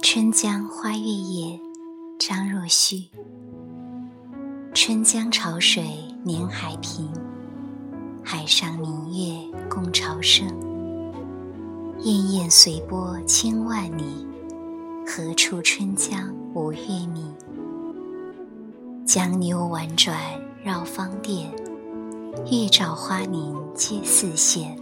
春江花月夜，张若虚。春江潮水连海平，海上明月共潮生。滟滟随波千万里，何处春江无月明？江流宛转绕芳甸，月照花林皆似霰。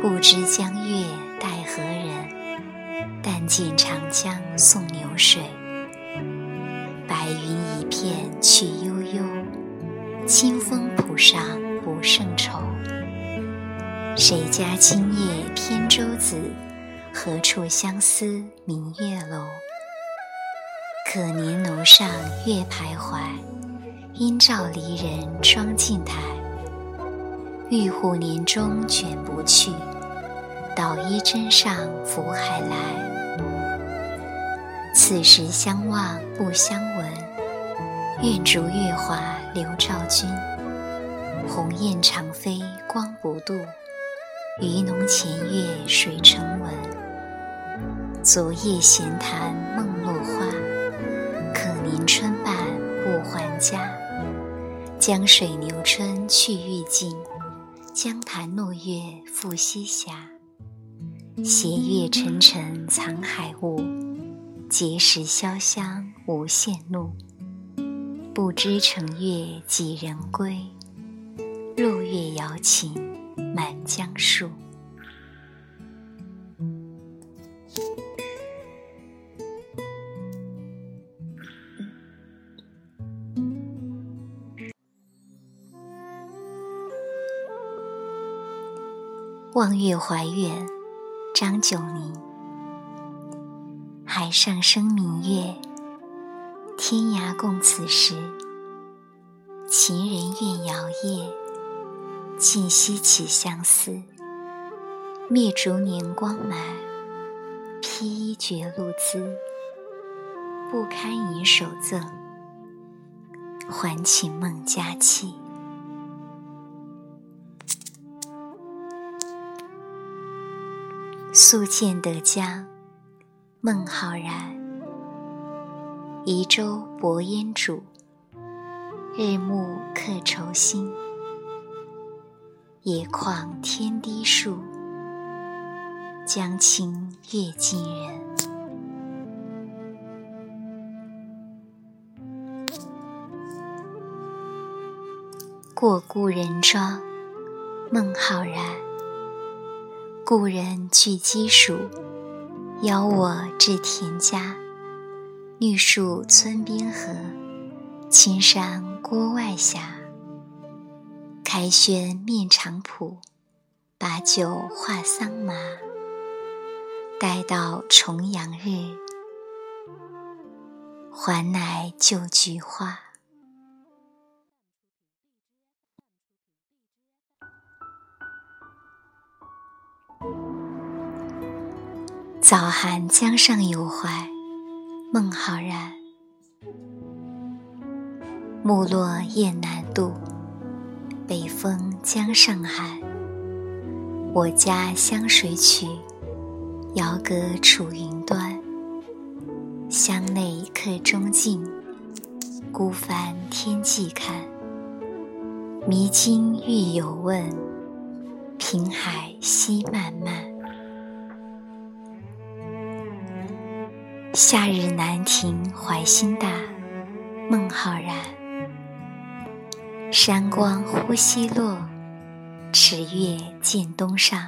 不知江月待何人？但见长江送流水，白云一片去悠悠，清风浦上不胜愁。谁家今夜扁舟子？何处相思明月楼？可怜楼上月徘徊，应照离人妆镜台。玉户帘中卷不去，捣衣砧上拂还来。此时相望不相闻，愿逐月华流照君。鸿雁长飞光不度，鱼龙潜跃水成文。昨夜闲谈梦落花，可怜春半不还家。江水流春去欲尽，江潭落月复西斜。斜月沉沉藏海雾。碣石潇湘无限路，不知乘月几人归？落月摇情满江树。望月怀远，张九龄。海上生明月，天涯共此时。情人怨遥夜，竟夕起相思。灭烛年光满，披衣觉露滋。不堪盈手赠，还寝梦佳期。宿建德江。孟浩然，移舟泊烟渚，日暮客愁新。野旷天低树，江清月近人。过故人庄，孟浩然。故人具鸡黍。邀我至田家，绿树村边合，青山郭外斜。开轩面场圃，把酒话桑麻。待到重阳日，还来就菊花。早寒江上有怀，孟浩然。木落雁南渡，北风江上寒。我家湘水曲，遥隔楚云端。乡内客中尽，孤帆天际看。迷津欲有问，平海夕漫漫。夏日南亭怀心大，孟浩然。山光忽西落，池月见东上。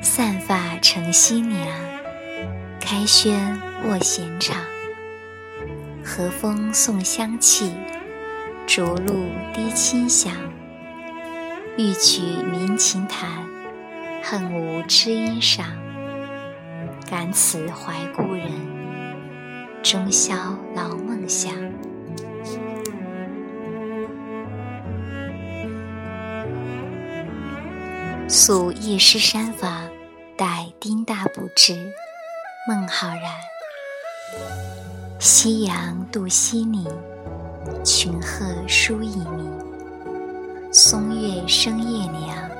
散发乘西凉，开轩卧闲场。和风送香气，竹露滴清响。欲取鸣琴弹，恨无知音赏。感此怀故人，终宵劳梦想。宿夜诗山房，待丁大补之。孟浩然。夕阳渡西岭，群鹤书一鸣。松月生夜凉，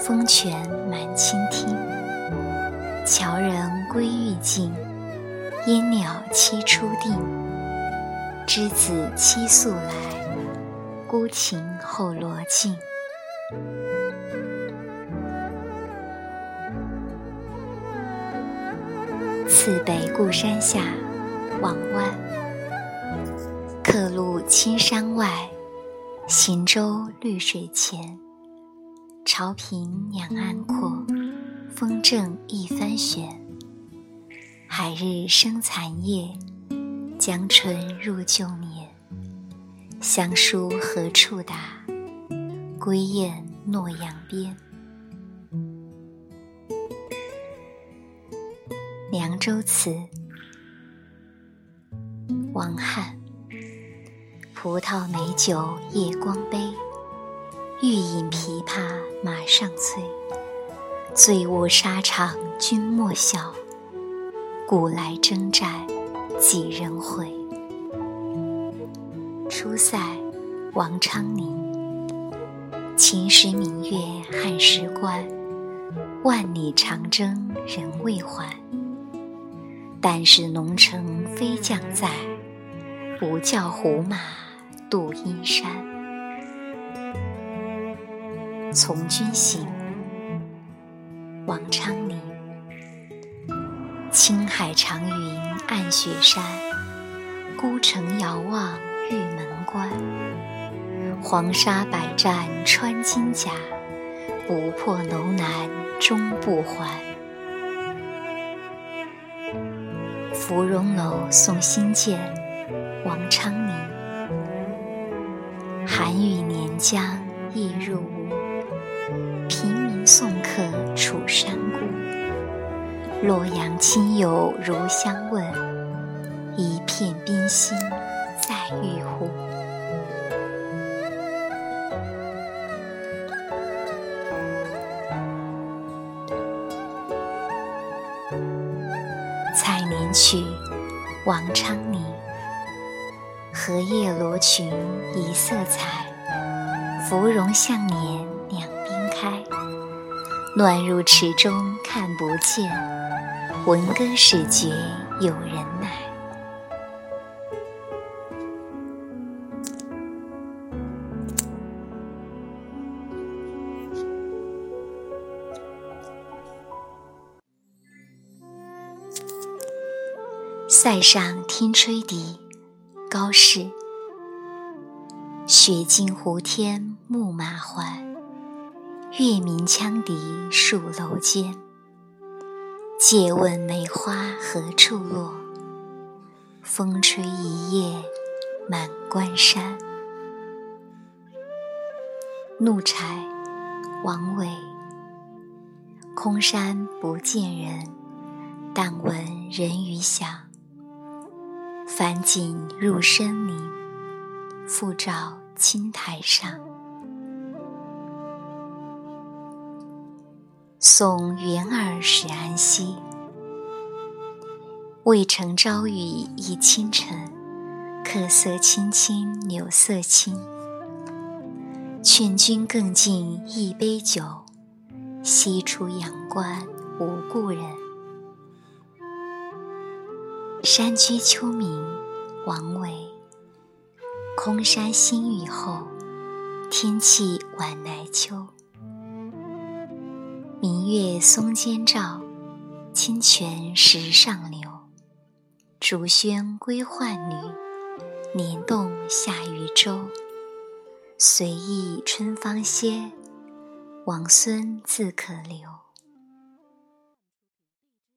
风泉满清听。樵人归欲尽，烟鸟栖初定。之子期宿来，孤琴后罗镜。次北固山下，王湾。客路青山外，行舟绿水前。潮平两岸阔，风正一帆悬。海日生残夜，江春入旧年。乡书何处打？归雁洛阳边。《凉州词》王翰：葡萄美酒夜光杯，欲饮琵琶马上催。醉卧沙场君莫笑，古来征战几人回？出塞王昌龄：秦时明月汉时关，万里长征人未还。但使龙城飞将在，不教胡马度阴山。从军行，王昌龄。青海长云暗雪山，孤城遥望玉门关。黄沙百战穿金甲，不破楼兰终不还。芙蓉楼送辛渐，王昌龄。寒雨连江夜入吴，平明送客楚山孤。洛阳亲友如相问，一片冰心在玉壶。采莲曲，王昌龄。荷叶罗裙一色彩，芙蓉向年。暖入池中看不见，闻歌始觉有人来。塞上听吹笛，高适。雪尽胡天牧马还，月明羌笛戍楼间。借问梅花何处落？风吹一夜满关山。怒柴，王维。空山不见人，但闻人语响。返景入深林，复照青苔上。送元儿使安西。渭城朝雨浥轻尘，客色青青柳色新。劝君更尽一杯酒，西出阳关无故人。山居秋暝，王维。空山新雨后，天气晚来秋。明月松间照，清泉石上流。竹喧归浣女，莲动下渔舟。随意春芳歇，王孙自可留。